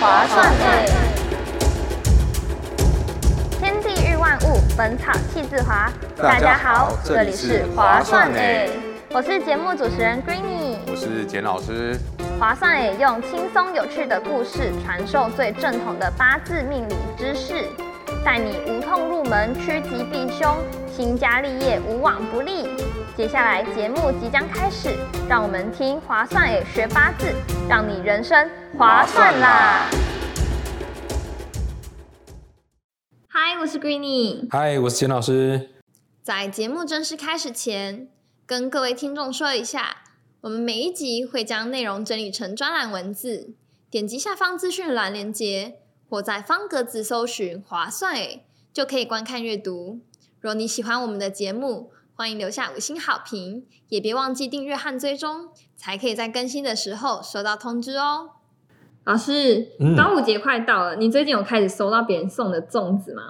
划算诶！天地日万物，本草气自华。大家好这里是划算诶我是节目主持人 Greeny。我是简老师，划算诶用轻松有趣的故事传授最正统的八字命理知识，带你无痛入门，趋吉避凶，兴家立业无往不利。接下来节目即将开始，让我们听划算诶学八字，让你人生划算啦！嗨，我是 Greeny。嗨，我是简老师。在节目正式开始前，跟各位听众说一下，我们每一集会将内容整理成专栏文字，点击下方资讯栏连接，或在方格子搜寻“划算诶”，就可以观看阅读。若你喜欢我们的节目，欢迎留下五星好评，也别忘记订阅和追踪，才可以在更新的时候收到通知哦。老师，嗯端午节快到了，你最近有开始收到别人送的粽子吗？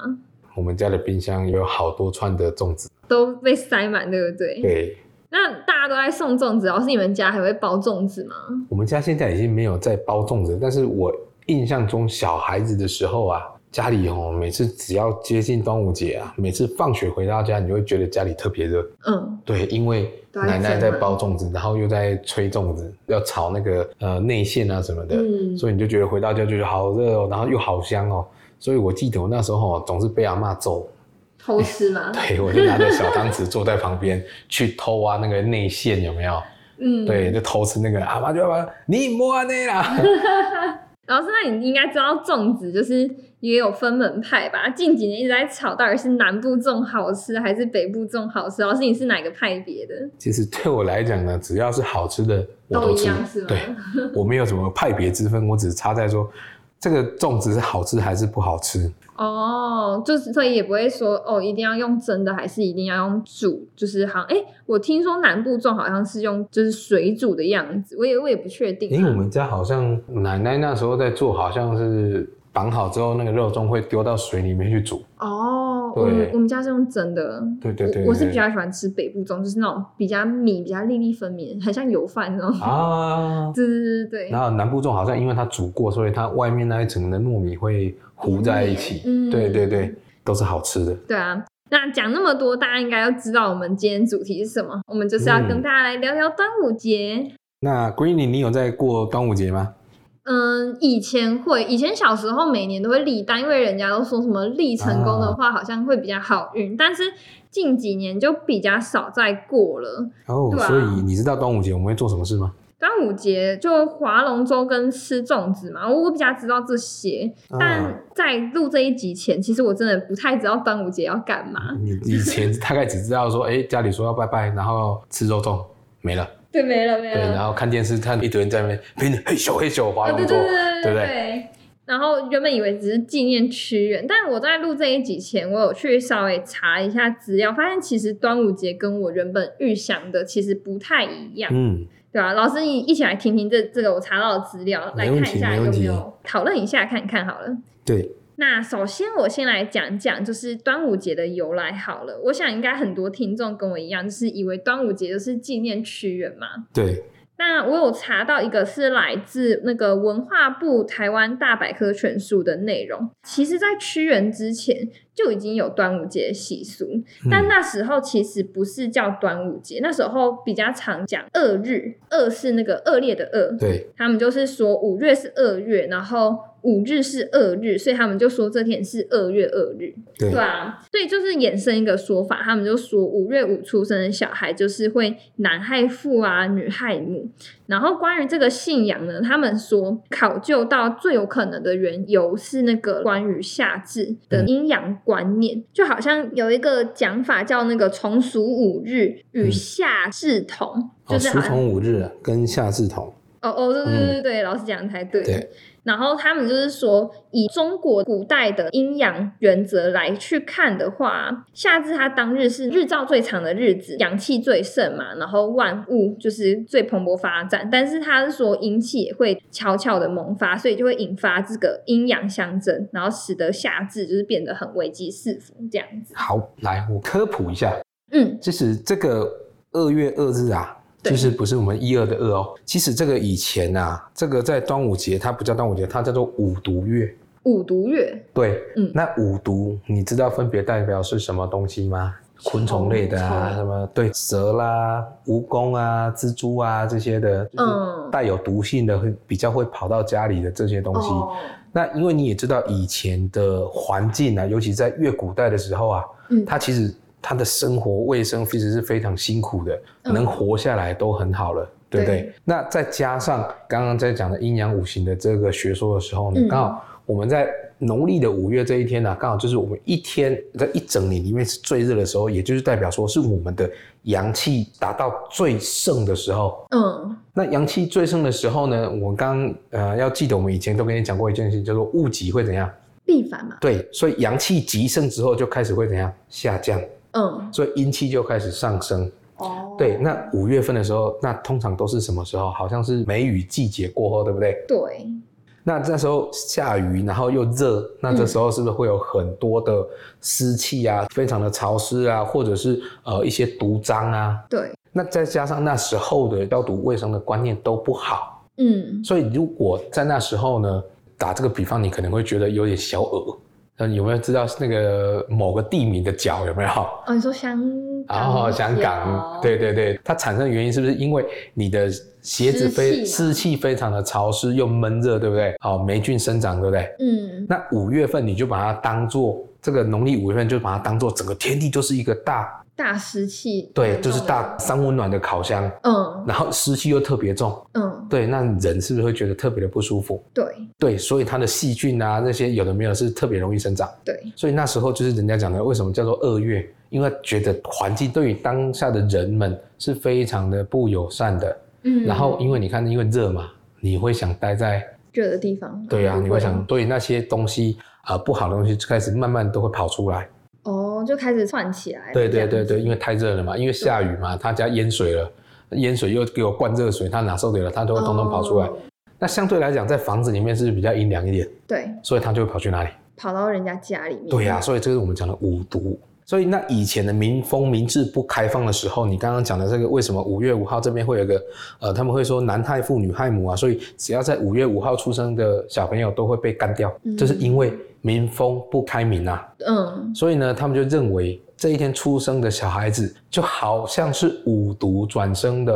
我们家的冰箱有好多串的粽子，都被塞满，对不对？对那大家都在送粽子，老师你们家还会包粽子吗？我们家现在已经没有在包粽子，但是我印象中小孩子的时候啊，家里哦，每次只要接近端午节啊，每次放学回到家，你就会觉得家里特别热。嗯，对，因为奶奶在包粽子，然后又在吹粽子，要炒那个呃内馅啊什么的，嗯所以你就觉得回到家就觉得好热哦，然后又好香哦。所以我记得我那时候哦，总是被阿妈揍，偷吃吗？对我就拿着小汤匙坐在旁边去偷啊那个内馅有没有？嗯，对，就偷吃那个，阿妈就把你摸啊那啦。老师，那你应该知道粽子就是也有分门派吧？近几年一直在吵，到底是南部粽好吃还是北部粽好吃？老师，你是哪个派别的？其实对我来讲呢，只要是好吃的我都一样是吗，对我没有什么派别之分，我只是差在说这个粽子是好吃还是不好吃。哦，就是所以也不会说哦，一定要用蒸的，还是一定要用煮？就是好像哎，我听说南部粽好像是用就是水煮的样子，我也我也不确定啊。因为我们家好像奶奶那时候在做，好像是绑好之后，那个肉粽会丢到水里面去煮。哦，对我们我们家是用蒸的。对对对我我是比较喜欢吃北部粽，就是那种比较米比较粒粒分明，很像油饭那种。啊，对对对对然后南部粽好像因为它煮过，所以它外面那一层的糯米会糊在一起。嗯对对对，都是好吃的。对啊。那讲那么多，大家应该都知道我们今天主题是什么？我们就是要跟嗯大家来聊聊端午节。那 Greeny，你有在过端午节吗？嗯，以前会，以前小时候每年都会立单，因为人家都说什么立成功的话，好像会比较好运。但是近几年就比较少再过了。哦，所以你知道端午节我们会做什么事吗？端午节就划龙舟跟吃粽子嘛，我比较知道这些。啊但在录这一集前，其实我真的不太知道端午节要干嘛。你以前大概只知道说，哎、家里说要拜拜，然后吃肉粽，没了。对，没了没对，然了。后看电视，看一堆人在那边拼嘿咻嘿咻划啊，龙舟，对不对？然后原本以为只是纪念屈原，但我在录这一集前，我有去稍微查一下资料，发现其实端午节跟我原本预想的其实不太一样，嗯，对吧、老师，你一起来听听这这个我查到的资料，来看一下有没有讨论一下看看好了。对，那首先，我先来讲讲就是端午节的由来好了。我想应该很多听众跟我一样，就是以为端午节就是纪念屈原嘛。对，那我有查到一个是来自那个文化部台湾大百科全书的内容。其实，在屈原之前就已经有端午节的习俗，但那时候其实不是叫端午节，那时候比较常讲二日，二是那个恶劣的恶，对，他们就是说五月是二月，然后五日是二日，所以他们就说这天是二月二日，对，对啊，所以就是衍生一个说法，他们就说五月五出生的小孩就是会男害父啊，女害母。然后关于这个信仰呢，他们说考究到最有可能的缘由是那个关于夏至的阴阳观念，就好像有一个讲法叫那个从属五日与嗯。夏至同，哦，就是从五日跟夏至同，哦哦，对对对对对，老师讲的才对。对然后他们就是说，以中国古代的阴阳原则来去看的话，夏至它当日是日照最长的日子，阳气最盛嘛，然后万物就是最蓬勃发展。但是它是说阴气也会悄悄的萌发，所以就会引发这个阴阳相争，然后使得夏至就是变得很危机四伏这样子。好，来我科普一下，嗯其实这个二月二日啊，对就是不是我们一二的二哦。其实这个以前啊，这个在端午节它不叫端午节，它叫做五毒月。五毒月，对，嗯。那五毒你知道分别代表是什么东西吗？昆虫类的啊，什么？对蛇啦、蜈蚣啊、蜘蛛啊这些的，就是嗯。带有毒性的，会比较会跑到家里的这些东西。哦，那因为你也知道以前的环境啊，尤其在越古代的时候啊，嗯，它其实它的生活卫生其实是非常辛苦的，嗯。能活下来都很好了，对不对？对。那再加上刚刚在讲的阴阳五行的这个学说的时候呢，嗯。刚好我们在农历的五月这一天呢、刚好就是我们一天在一整年里面是最热的时候，也就是代表说是我们的阳气达到最盛的时候。嗯，那阳气最盛的时候呢，我刚刚呃要记得，我们以前都跟你讲过一件事情，叫做物极会怎样？必反嘛，对，所以阳气极盛之后就开始会怎样？下降，嗯，所以阴气就开始上升。哦，对，那五月份的时候，那通常都是什么时候？好像是梅雨季节过后，对不对？对，那这时候下雨，然后又热，那这时候是不是会有很多的湿气啊，非常的潮湿啊，或者是呃一些毒瘴啊？对，那再加上那时候的消毒卫生的观念都不好，嗯，所以如果在那时候呢，打这个比方，你可能会觉得有点小恶。那有没有知道那个某个地名的角有没有？哦，你说香港，然后香港，，对对对，它产生的原因是不是因为你的鞋子非湿气非常的潮湿又闷热，对不对？好，霉菌生长，对不对？嗯，那五月份你就把它当做这个农历五月份，就把它当做整个天地就是一个大，大湿气，对，就是大，三温暖的烤箱，嗯。然后湿气又特别重，嗯，对，那人是不是会觉得特别的不舒服？对。对，所以它的细菌啊那些有的没有是特别容易生长，对，所以那时候就是人家讲的为什么叫做二月，因为觉得环境对于当下的人们是非常的不友善的。嗯，然后因为你看，因为热嘛，你会想待在热的地方，对啊，你会想，对那些东西啊、呃不好的东西就开始慢慢都会跑出来。哦，就开始窜起来了，对对对对，因为太热了嘛，因为下雨嘛，他家淹水了，淹水又给我灌热水，他哪受得了？他都会通通跑出来。哦那相对来讲，在房子里面是比较阴凉一点，对，所以他就会跑去哪里？跑到人家家里面，对呀、所以这是我们讲的五毒。所以那以前的民风民治不开放的时候，你刚刚讲的这个为什么五月五号这边会有一个呃，他们会说男害父女害母啊，所以只要在五月五号出生的小朋友都会被干掉，嗯这是因为民风不开明啊。嗯，所以呢，他们就认为这一天出生的小孩子就好像是五毒转生的，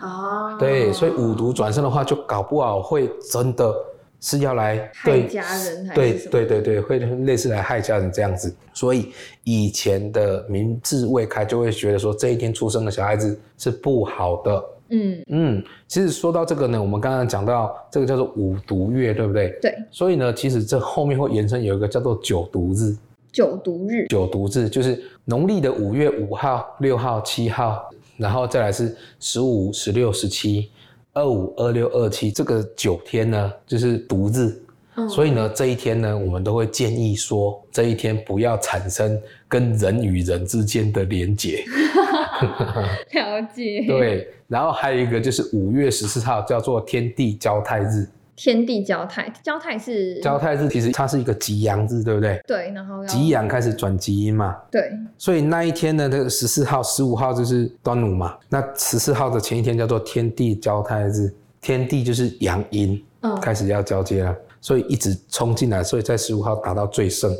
哦，对，所以五毒转生的话，就搞不好会真的是要来害家人还对对对对，会类似来害家人这样子。所以以前的民智未开，就会觉得说这一天出生的小孩子是不好的。嗯，嗯，其实说到这个呢，我们刚刚讲到这个叫做五毒月，对不对？对，所以呢，其实这后面会延伸有一个叫做九毒日。九毒日，九毒日就是农历的五月五号、六号、七号，然后再来是十五、十六、十七、二五、二六、二七，这个九天呢就是毒日。嗯所以呢，这一天呢，我们都会建议说，这一天不要产生跟人与人之间的连结。了解，，对，然后还有一个就是五月十四号叫做天地交泰日。天地交泰，交泰是交泰日其实它是一个吉阳日，对不对？对，然后要吉阳开始转吉阴嘛，对，所以那一天呢，这个十四号、十五号就是端午嘛。那十四号的前一天叫做天地交泰日，天地就是阳阴嗯，开始要交接了，所以一直冲进来，所以在十五号达到最盛，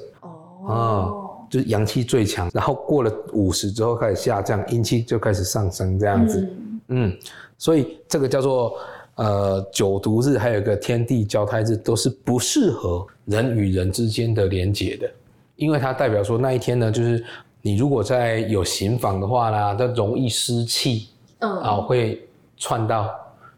哦，就是阳气最强。然后过了五十之后开始下降，阴气就开始上升这样子。嗯嗯，所以这个叫做呃九毒日，还有一个天地交胎日，都是不适合人与人之间的连结的，因为它代表说那一天呢，就是你如果在有刑房的话呢，它容易湿气嗯，啊，会窜到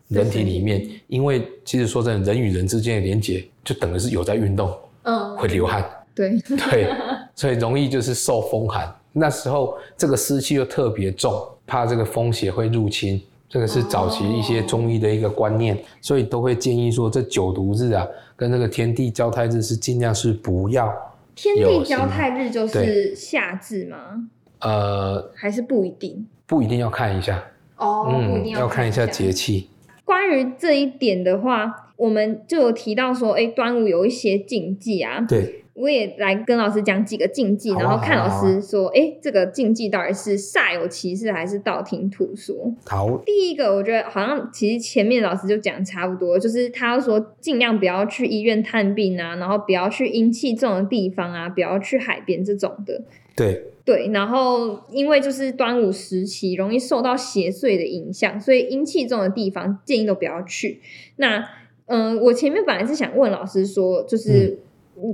人体里面，因为其实说真的，人与人之间的连结就等于是有在运动，嗯，会流汗。对，对，所以容易就是受风寒。那时候这个湿气又特别重，怕这个风邪会入侵。这个是早期一些中医的一个观念，所以都会建议说，这九毒日啊，跟这个天地交泰日是尽量是不要，天地交泰日就是夏至吗？呃，还是不一定？不一定要看一下，哦嗯，要看一下节气。关于这一点的话，我们就有提到说，哎，端午有一些禁忌啊。对，我也来跟老师讲几个禁忌，啊然后看老师说，哎、这个禁忌到底是煞有其事还是道听途说？好，第一个，我觉得好像其实前面老师就讲差不多，就是他要说尽量不要去医院探病啊，然后不要去阴气重的地方啊，不要去海边这种的。对，对，然后因为就是端午时期容易受到邪祟的影响，所以阴气重的地方建议都不要去。那嗯、我前面本来是想问老师说，就是、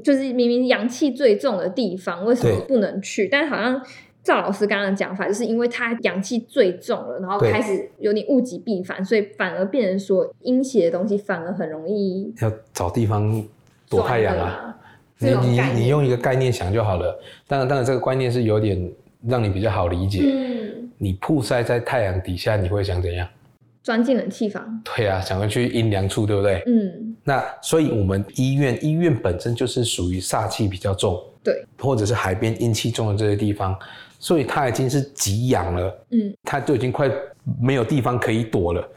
就是明明阳气最重的地方，为什么不能去？但好像赵老师刚刚的讲法，就是因为他阳气最重了，然后开始有点物极必反，所以反而变成说阴邪的东西反而很容易要找地方躲太阳啊。你你你用一个概念想就好了。当然，当然这个观念是有点让你比较好理解。嗯，你曝晒在太阳底下，你会想怎样？钻进冷气房。对啊，想要去阴凉处，对不对？嗯，那所以我们医院医院本身就是属于煞气比较重，对，或者是海边阴气重的这些地方，所以它已经是极阳了，嗯，它就已经快没有地方可以躲了。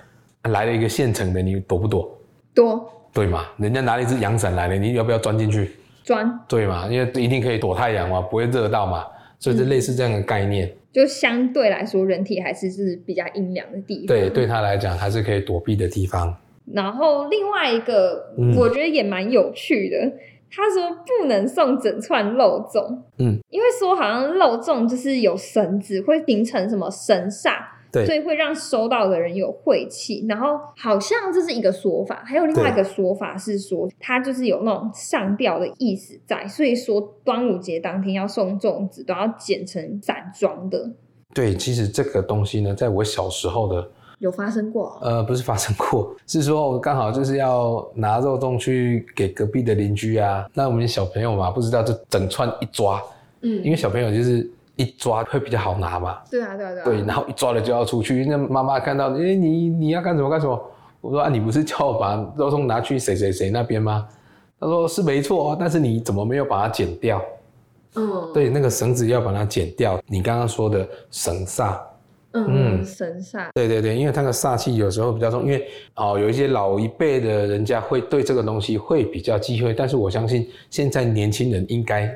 来了一个现成的，你躲不躲？躲对嘛？人家拿了一只阳伞来了，你要不要钻进去？钻。对嘛？因为一定可以躲太阳嘛，不会热到嘛，所以是类似这样的概念。就相对来说，人体还是是比较阴凉的地方。对，对他来讲还是可以躲避的地方。然后另外一个，嗯我觉得也蛮有趣的。他说不能送整串肉粽，嗯，因为说好像肉粽就是有绳子，会形成什么神煞，对所以会让收到的人有晦气。然后好像这是一个说法，还有另外一个说法是说，它就是有那种上吊的意思在，所以说端午节当天要送粽子都要剪成散装的，对，其实这个东西呢，在我小时候的有发生过哦。呃，不是发生过，是说我刚好就是要拿肉粽去给隔壁的邻居啊。那我们小朋友嘛，不知道就整串一抓，嗯因嗯，为小朋友就是一抓会比较好拿嘛。对啊，对啊，对啊。对，然后一抓了就要出去，那妈妈看到，哎、你你要干什么干什么？我说啊，你不是叫我把肉松拿去谁谁谁那边吗？他说是没错啊，但是你怎么没有把它剪掉？嗯，对，那个绳子要把它剪掉。你刚刚说的绳煞，嗯，嗯神煞，对对对，因为它的煞气有时候比较重，因为哦有一些老一辈的人家会对这个东西会比较忌讳，但是我相信现在年轻人应该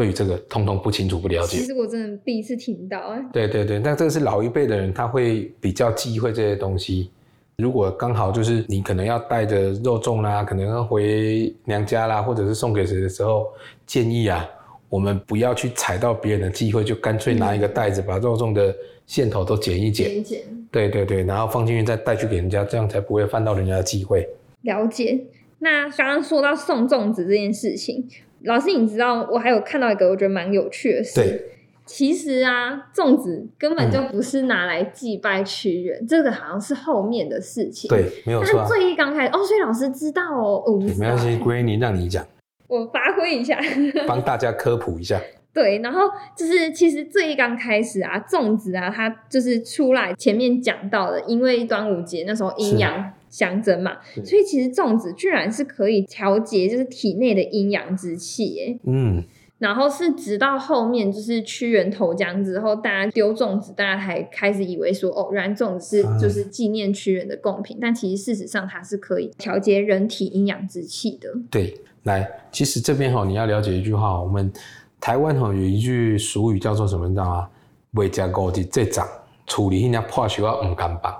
对于这个通通不清楚不了解。其实我真的第一次听到，哎，对对对，那这个是老一辈的人，他会比较忌讳这些东西。如果刚好就是你可能要带着肉粽啦，可能要回娘家啦，或者是送给谁的时候，建议啊，我们不要去踩到别人的忌讳，就干脆拿一个袋子把肉粽的线头都剪一剪。剪剪对对对，然后放进去再带去给人家，这样才不会犯到人家的忌讳。了解。那刚刚说到送粽子这件事情，老师你知道，我还有看到一个我觉得蛮有趣的事。对，其实啊，粽子根本就不是拿来祭拜屈原，这个好像是后面的事情。，对，没有但错、啊。是最一刚开始哦，所以老师知道哦，哦我不知道没关系，欸归你让你讲，我发挥一下。帮大家科普一下。对，然后就是其实最一刚开始啊，粽子啊，它就是出来前面讲到的，因为端午节那时候阴阳相争嘛，所以其实粽子居然是可以调节就是体内的阴阳之气耶。嗯，然后是直到后面就是屈原投江之后，大家丢粽子，大家才开始以为说哦，原来粽子是啊就是纪念屈原的贡品，但其实事实上它是可以调节人体阴阳之气的。对，来，其实这边哈、你要了解一句话，我们台湾哈、有一句俗语叫做什么，你知道吗？未食五日这长，处理那破手啊唔敢绑，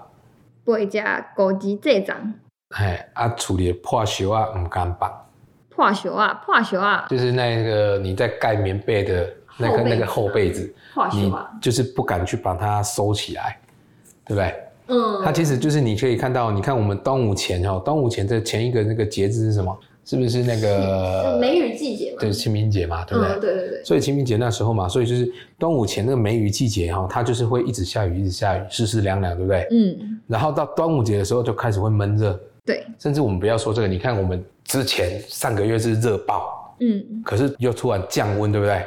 不会加枸杞这张哎啊，处理破手啊唔敢绑，破球啊，破球啊，就是那个你在盖棉被的那个那个厚被子，你破球啊，就是不敢去把它收起来，对不对？嗯，它其实就是你可以看到，你看我们端午前哈，端午前的前一个那个节日是什么？是不是那个梅雨季节嘛，对清明节嘛，对不对？嗯，对对对，所以清明节那时候嘛，所以就是端午前那个梅雨季节哈，它就是会一直下雨，一直下雨，湿湿凉凉，对不对？嗯，然后到端午节的时候就开始会闷热，对，甚至我们不要说这个，你看我们之前上个月是热爆，嗯。可是又突然降温，对不对？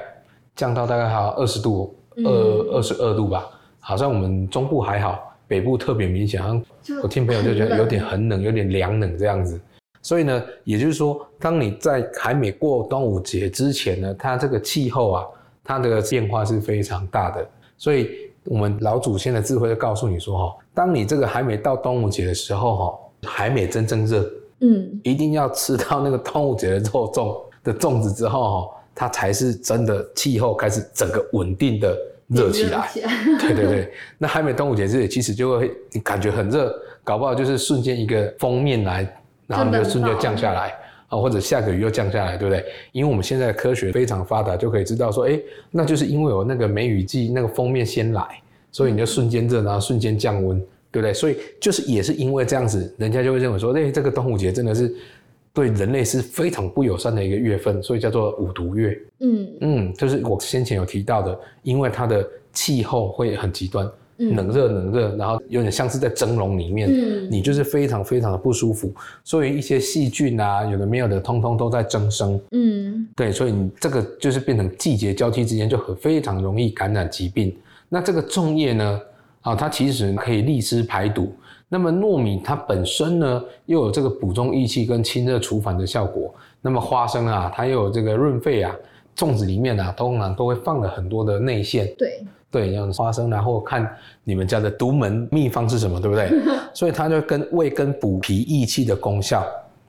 降到大概还有二十度，嗯。二二十二度吧，好像我们中部还好，北部特别明显，好像我听朋友就觉得有点很很冷，有点凉冷这样子。所以呢，也就是说，当你在还没过端午节之前呢，它这个气候啊，它的变化是非常大的。所以，我们老祖先的智慧就告诉你说，哈，当你这个还没到端午节的时候，哈，还没真正热，嗯一定要吃到那个端午节的肉粽，的粽子之后哈，它才是真的气候开始整个稳定的热起来。对对对，那还没端午节之前，其实就会你感觉很热，搞不好就是瞬间一个封面来，然后你就瞬间降下来啊，或者下个雨又降下来，对不对？因为我们现在的科学非常发达，就可以知道说，哎，那就是因为有那个梅雨季那个封面先来，所以你就瞬间热，然后瞬间降温。对不对？所以就是也是因为这样子，人家就会认为说，哎，这个端午节真的是对人类是非常不友善的一个月份，所以叫做五毒月。嗯嗯，就是我先前有提到的，因为它的气候会很极端，冷热冷热，然后有点像是在蒸笼里面，你就是非常非常的不舒服，所以一些细菌啊，有的没有的，通通都在增生。嗯，对，所以你这个就是变成季节交替之间就很非常容易感染疾病。那这个粽叶呢？啊，它其实可以利湿排毒。那么糯米它本身呢，又有这个补中益气跟清热除烦的效果。那么花生啊，它又有这个润肺啊。粽子里面啊，通常都会放了很多的内馅。对对，像花生，然后看你们家的独门秘方是什么，对不对？所以它就跟味跟补脾益气的功效。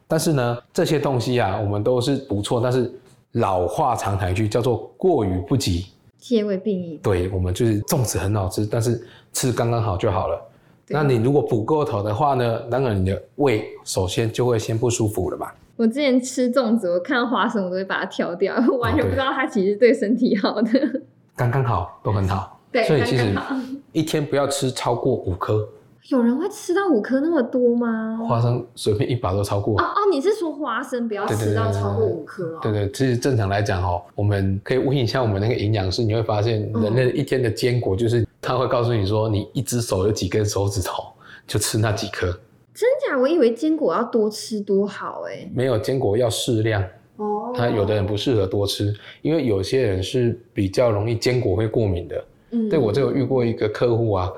但是呢，这些东西啊，我们都是不错，但是老话常谈一句，叫做过于不及。皆为病矣。对，我们就是粽子很好吃，但是吃刚刚好就好了。那你如果补过头的话呢？当然你的胃首先就会先不舒服了嘛。我之前吃粽子，我看到花生我都会把它挑掉，完全不知道它其实对身体好的。刚刚好，都很好。对，所以其实一天不要吃超过五颗。有人会吃到五颗那么多吗？花生随便一把都超过。哦哦，你是说花生不要吃到超过五颗哦？对对，其实正常来讲哦，我们可以问一下我们那个营养师，你会发现人类一天的坚果就是他会告诉你说，你一只手有几根手指头，就吃那几颗。真假？我以为坚果要多吃多好哎。没有，坚果要适量。哦。他有的人不适合多吃，因为有些人是比较容易坚果会过敏的。嗯。对我就有遇过一个客户啊。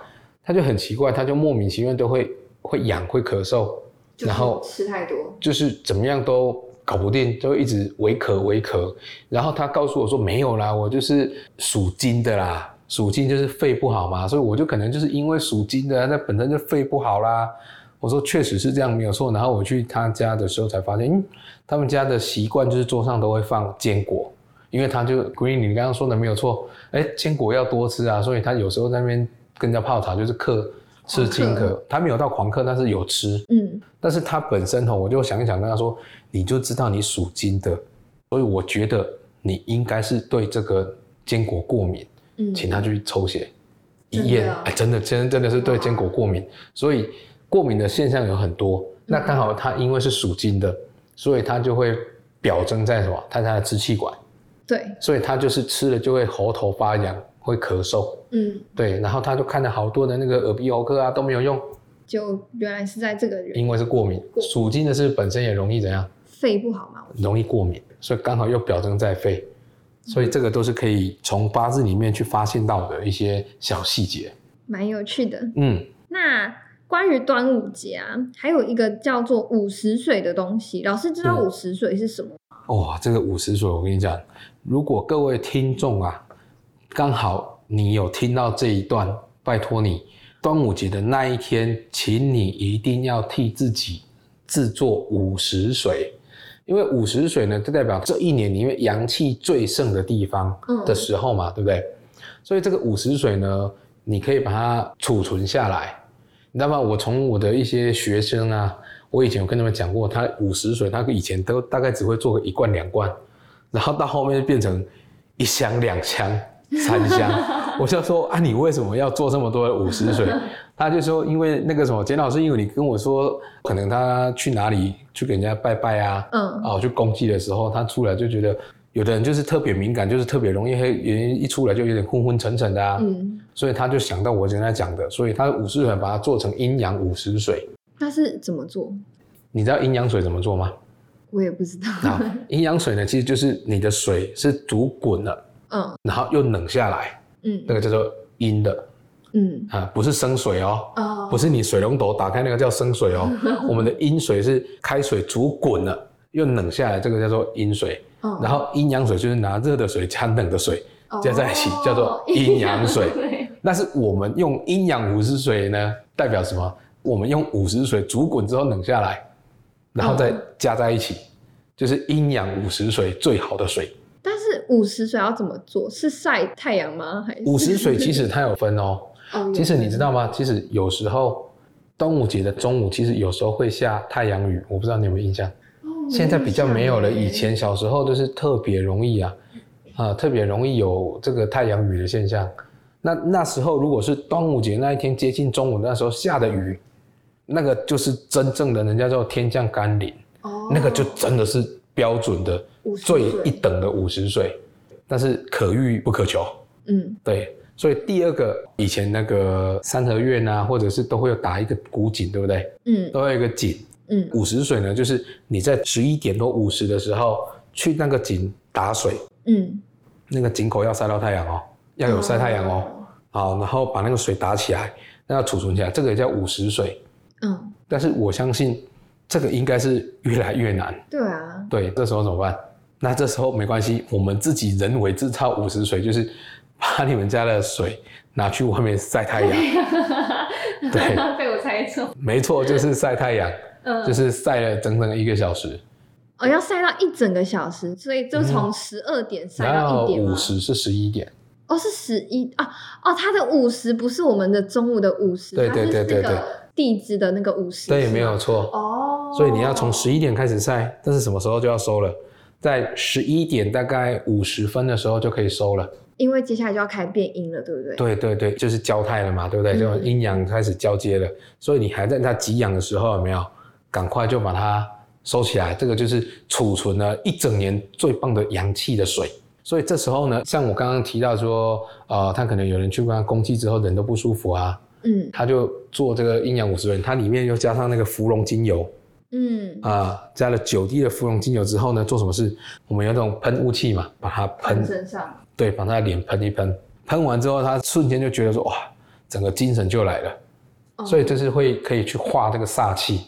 他就很奇怪，他就莫名其妙都会会痒会咳嗽，然后吃太多，就是怎么样都搞不定，就一直微咳微咳。然后他告诉我说没有啦，我就是属金的啦，属金就是肺不好嘛，所以我就可能就是因为属金的，那本身就肺不好啦。我说确实是这样没有错。然后我去他家的时候才发现，嗯，他们家的习惯就是桌上都会放坚果，因为他就 Green，你刚刚说的没有错，哎，坚果要多吃啊，所以他有时候在那边。跟人家泡茶就是克吃金克，他没有到狂克，但是有吃。嗯，但是他本身吼，我就想一想跟他说，你就知道你属金的，所以我觉得你应该是对这个坚果过敏。嗯，请他去抽血一验，哎，真的，真真的是对坚果过敏。所以过敏的现象有很多，那刚好他因为是属金的，所以他就会表征在什么？他的支气管。对，所以他就是吃了就会喉头发痒。会咳嗽，嗯，对，然后他就看了好多的那个耳鼻喉科啊，都没有用，就原来是在这个因。为是过敏，属金的是本身也容易怎样？肺不好嘛，容易过敏，所以刚好又表征在肺，所以这个都是可以从八字里面去发现到的一些小细节，蛮有趣的。嗯，那关于端午节啊，还有一个叫做午时水的东西，老师知道午时水是什么？哇，这个五十水，我跟你讲，如果各位听众啊。刚好你有听到这一段，拜托你，端午节的那一天，请你一定要替自己制作五十水，因为午时水呢，就代表这一年里面阳气最盛的地方的时候嘛，对不对？所以这个午时水呢，你可以把它储存下来，你知道吗？我从我的一些学生啊，我以前有跟他们讲过，他五十水，他以前都大概只会做个一罐两罐，然后到后面变成一箱两箱。三箱，我就说啊，你为什么要做这么多的午时水？他就说，因为那个什么，简老师，因为你跟我说，可能他去哪里去给人家拜拜啊，嗯，哦，去公祭的时候，他出来就觉得，有的人就是特别敏感，就是特别容易黑，人，一出来就有点昏昏沉沉的啊，嗯，所以他就想到我刚才讲的，所以他五十水把它做成阴阳五十水。那是怎么做？你知道阴阳水怎么做吗？我也不知道。阴阳水呢，其实就是你的水是煮滚了。嗯，然后又冷下来，嗯，那个叫做阴的，嗯啊，不是生水哦，哦，不是你水龙头打开那个叫生水哦，我们的阴水是开水煮滚了又冷下来，这个叫做阴水，然后阴阳水就是拿热的水加冷的水加在一起叫做 阴阳水，那是我们用阴阳五十水呢，代表什么？我们用五十水煮滚之后冷下来，然后再加在一起。就是阴阳五十水最好的水。但是五十水要怎么做？是晒太阳吗？还是五十水其实它有分哦。哦其实你知道吗？其实有时候端午节的中午，其实有时候会下太阳雨，我不知道你有没有印象。哦现在比较没有了，以前小时候就是特别容易啊，啊，特别容易有这个太阳雨的现象。那那时候如果是端午节那一天接近中午那时候下的雨，那个就是真正的人家叫天降甘霖，哦那个就真的是标准的最一等的午时水，但是可遇不可求。嗯对，所以第二个以前那个三合院啊，或者是都会有打一个古井，对不对？嗯都会有一个井。嗯五十水呢，就是你在十一点多五十的时候去那个井打水，嗯，那个井口要晒到太阳哦，要有晒太阳哦。好，然后把那个水打起来，那要储存起来，这个也叫午时水。嗯，但是我相信这个应该是越来越难。对啊，对，这时候怎么办？那这时候没关系，我们自己人为制造五十水，就是把你们家的水拿去外面晒太阳。对，被我猜中。没错，就是晒太阳，嗯就是晒了整整一个小时。哦，要晒到一整个小时，所以就从十二点晒到一点吗午时是十一点，哦，是十一啊哦，它的五十不是我们的中午的五十，对对对对那个地支的那个午时，对，没有错。哦，所以你要从十一点开始晒，但是什么时候就要收了？在十一点大概五十分的时候就可以收了。因为接下来就要开变阴了，对不对？对对对，就是交泰了嘛，对不对？嗯就阴阳开始交接了，所以你还在它给养的时候，有没有？赶快就把它收起来，这个就是储存了一整年最棒的阳气的水。所以这时候呢，像我刚刚提到说，呃，他可能有人去跟他攻击之后，人都不舒服啊，嗯。他就做这个阴阳五十人，它里面又加上那个芙蓉精油。嗯。啊、加了九滴的芙蓉精油之后呢，做什么事？我们有那种喷雾器嘛，把它喷。喷身上，对，把他的脸喷一喷，喷完之后，他瞬间就觉得说，哇，整个精神就来了。哦。所以这是会可以去化这个煞气。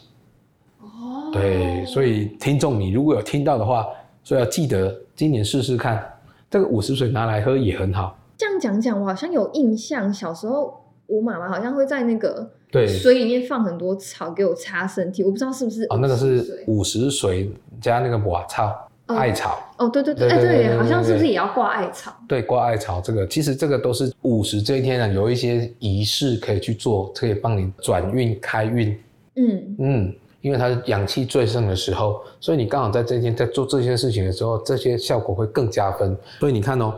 哦，对，所以听众你如果有听到的话，所以要记得今年试试看，这个五十水拿来喝也很好。这样讲讲，我好像有印象，小时候我妈妈好像会在那个对，水里面放很多草给我擦身体，我不知道是不是哦，那个是午时水五十水加那个瓦草、哦艾草。哦，对对对，哎对好像是不是也要挂艾草？对，挂艾草这个，其实这个都是午时这一天呢，有一些仪式可以去做，可以帮你转运开运。嗯嗯，因为它是阳气最盛的时候，所以你刚好在这一天在做这些事情的时候，这些效果会更加分。所以你看哦，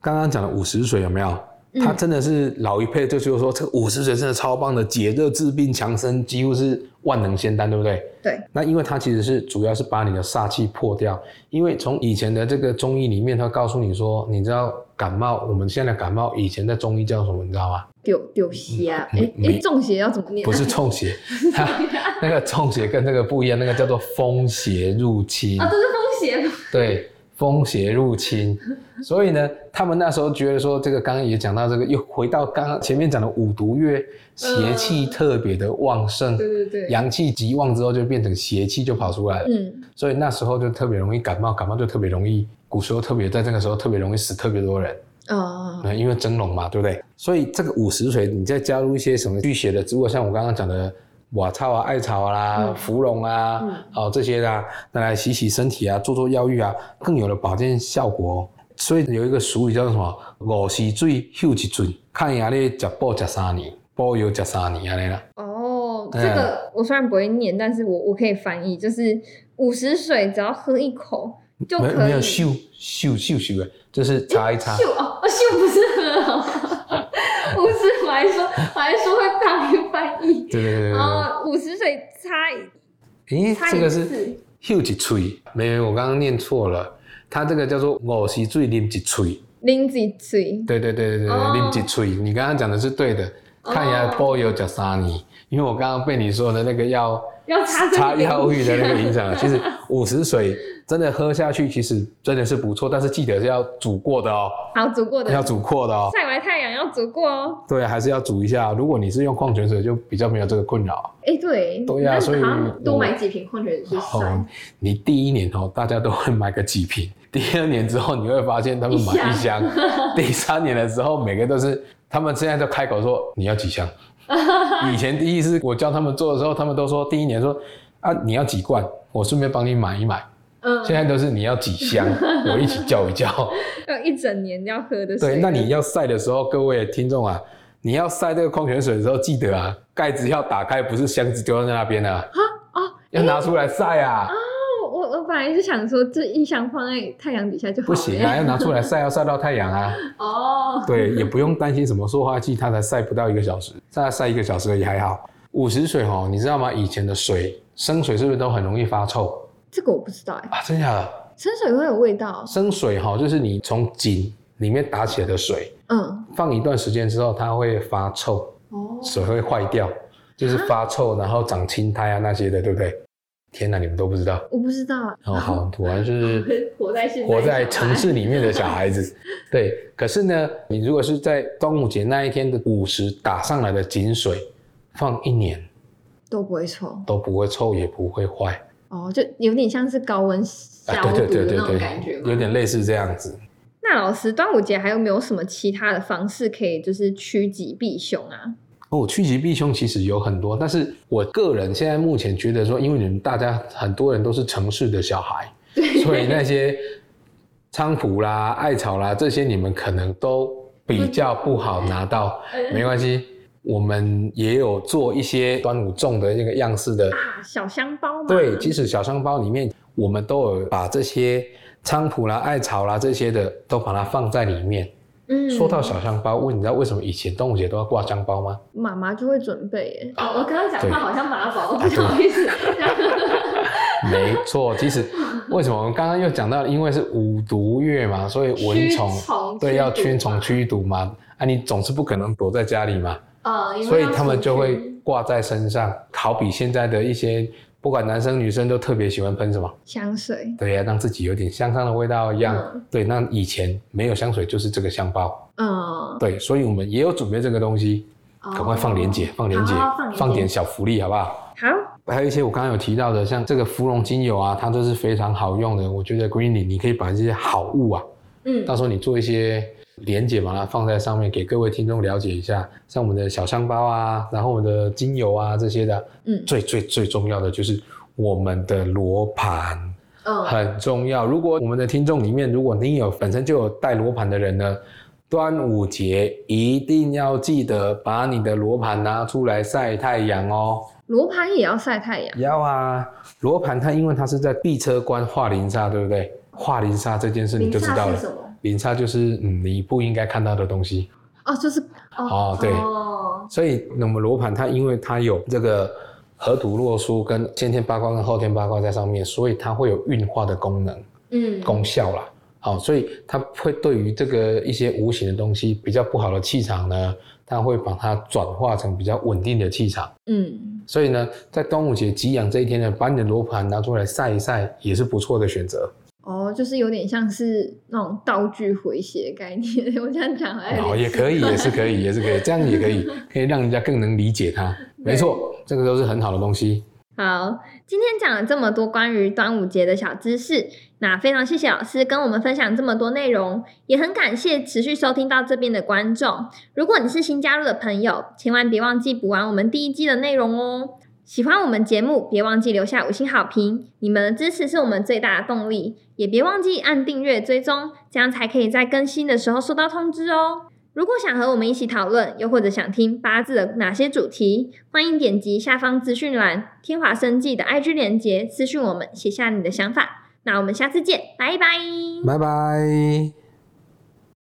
刚刚讲的午时水有没有？它嗯真的是老一辈就就是说，这个五十水真的超棒的，解热治病强身，几乎是万能仙丹，对不对？对，那因为它其实是主要是把你的煞气破掉，因为从以前的这个中医里面，它告诉你说，你知道感冒，我们现在感冒以前在中医叫什么，你知道吗？丢丢邪啊！哎没哎，中邪要怎么念？不是中邪，它那个中邪跟这个不一样，那个叫做风邪入侵。啊，都是风邪。对，风邪入侵。所以呢，他们那时候觉得说，这个刚刚也讲到这个，又回到刚刚前面讲的五毒月，邪气特别的旺盛，对对对，阳气极旺之后就变成邪气就跑出来了。嗯所以那时候就特别容易感冒，感冒就特别容易，古时候特别在这个时候特别容易死特别多人。啊嗯，因为蒸笼嘛，对不对？所以这个五十水，你再加入一些什么驱邪的植物，像我刚刚讲的瓦草啊、艾草啦、嗯芙蓉啊，嗯哦这些啦，拿来洗洗身体啊，做做药浴啊，更有了保健效果、哦。所以有一个俗语叫做什么？五时水休一准，看牙咧食补食三年，补药食三年安尼啦。哦，这嗯个我虽然不会念，但是我我可以翻译，就是五十水只要喝一口就可以。没没有嗅嗅嗅嗅的，就是擦一擦。秀哦，哦秀不是喝哦，午时我还说我还说会翻译翻译，对对对对对。哦，午时水擦诶，擦一这个是次休一吹，没有，我刚刚念错了。它这个叫做五十岁啉一吹。啉一吹。对，对对对对对，哦啉一吹，你刚刚讲的是对的。看一下波有加三年，因为我刚刚被你说的那个药要擦身擦体药浴的那个影响，其实五十水真的喝下去，其实真的是不错，但是记得是要煮过的哦，好煮过的要，煮过的哦。晒完太阳要煮过哦。对，还是要煮一下。如果你是用矿泉水，就比较没有这个困扰。哎，对，那对呀所以多我买几瓶矿泉水晒哦。，你第一年哦，大家都会买个几瓶，第二年之后你会发现他们买一箱，第三年的时候每个都是，他们现在都开口说你要几箱。以前第一次我教他们做的时候，他们都说第一年说啊你要几罐，我顺便帮你买一买。嗯，现在都是你要几箱，我一起叫一叫。要一整年要喝的水。对，那你要晒的时候，各位听众啊，你要晒这个矿泉水的时候，记得啊，盖子要打开，不是箱子丢在那边啊，哦要拿出来晒啊。本来是想说，这一箱放在太阳底下就好。不行啊，要拿出来晒，要晒到太阳啊。哦，对，也不用担心什么塑化剂，它才晒不到一个小时，再晒一个小时也还好。五十水哦，你知道吗？以前的水生水是不是都很容易发臭这个我不知道哎，啊？真假的？生水会有味道。生水哈，就是你从井里面打起来的水，嗯，放一段时间之后，它会发臭，哦，水会坏掉，就是发臭，然后长青苔啊那些的，对不对？天哪，你们都不知道我不知道。哦，好，果然是活在现活在城市里面的小孩子。对，可是呢，你如果是在端午节那一天的午时打上来的井水，放一年都不会臭。都不会臭，也不会坏。哦，就有点像是高温消毒的那种对对对对感觉有点类似这样子。那老师，端午节还有没有什么其他的方式可以就是趋吉避凶啊？哦，趋吉避凶其实有很多，但是我个人现在目前觉得说，因为你们大家很多人都是城市的小孩，所以那些菖蒲啦、艾草啦这些，你们可能都比较不好拿到。没关系，我们也有做一些端午粽的那个样式的，啊，小香包嘛。对，即使小香包里面，我们都有把这些菖蒲啦、艾草啦这些的都把它放在里面。嗯，说到小香包，问你知道为什么以前端午节都要挂香包吗？妈妈就会准备耶。哦，我刚刚讲话好像妈宝，啊不好意思。没错，其实为什么我们刚刚又讲到，因为是五毒月嘛，所以蚊虫对要驱虫嘛驱毒嘛，啊，你总是不可能躲在家里嘛，呃，所以他们就会挂在身上。好比现在的一些，不管男生女生都特别喜欢喷什么，香水。对呀、让自己有点香香的味道一样。嗯对，那以前没有香水，就是这个香包。嗯，对，所以我们也有准备这个东西，赶快放链接，放链接，好放链接放点小福利好不好？好，还有一些我刚刚有提到的，像这个芙蓉精油啊，它都是非常好用的。我觉得 Greeny 你可以把这些好物啊，嗯到时候你做一些连接，把它放在上面，给各位听众了解一下。像我们的小香包啊，然后我们的精油啊这些的，嗯最最最重要的就是我们的罗盘嗯，很重要。如果我们的听众里面，如果你有本身就有带罗盘的人呢，端午节一定要记得把你的罗盘拿出来晒太阳哦。罗盘也要晒太阳。要啊，罗盘它因为它是在碧车关化林煞，对不对？化林煞这件事你就知道了。林差就是嗯你不应该看到的东西，哦，就是哦哦对哦，所以那么罗盘它因为它有这个河图洛书跟先天八卦跟后天八卦在上面，所以它会有运化的功能嗯，功效啦。好、所以它会对于这个一些无形的东西比较不好的气场呢，它会把它转化成比较稳定的气场。嗯，所以呢，在端午节吉养这一天呢，把你的罗盘拿出来晒一晒，也是不错的选择。哦，就是有点像是那种道具回血概念。我这样讲哦，也可以，也是可以，也是可以，这样也可以，可以让人家更能理解它。没错，这个都是很好的东西。好，今天讲了这么多关于端午节的小知识，那非常谢谢老师跟我们分享这么多内容，也很感谢持续收听到这边的观众。如果你是新加入的朋友，千万别忘记补完我们第一季的内容哦。喜欢我们节目，别忘记留下五星好评，你们的支持是我们最大的动力。也别忘记按订阅追踪，这样才可以在更新的时候收到通知哦。如果想和我们一起讨论，又或者想听八字的哪些主题，欢迎点击下方资讯栏天华生技的 IG 连接私讯我们，写下你的想法。那我们下次见，拜拜。拜拜。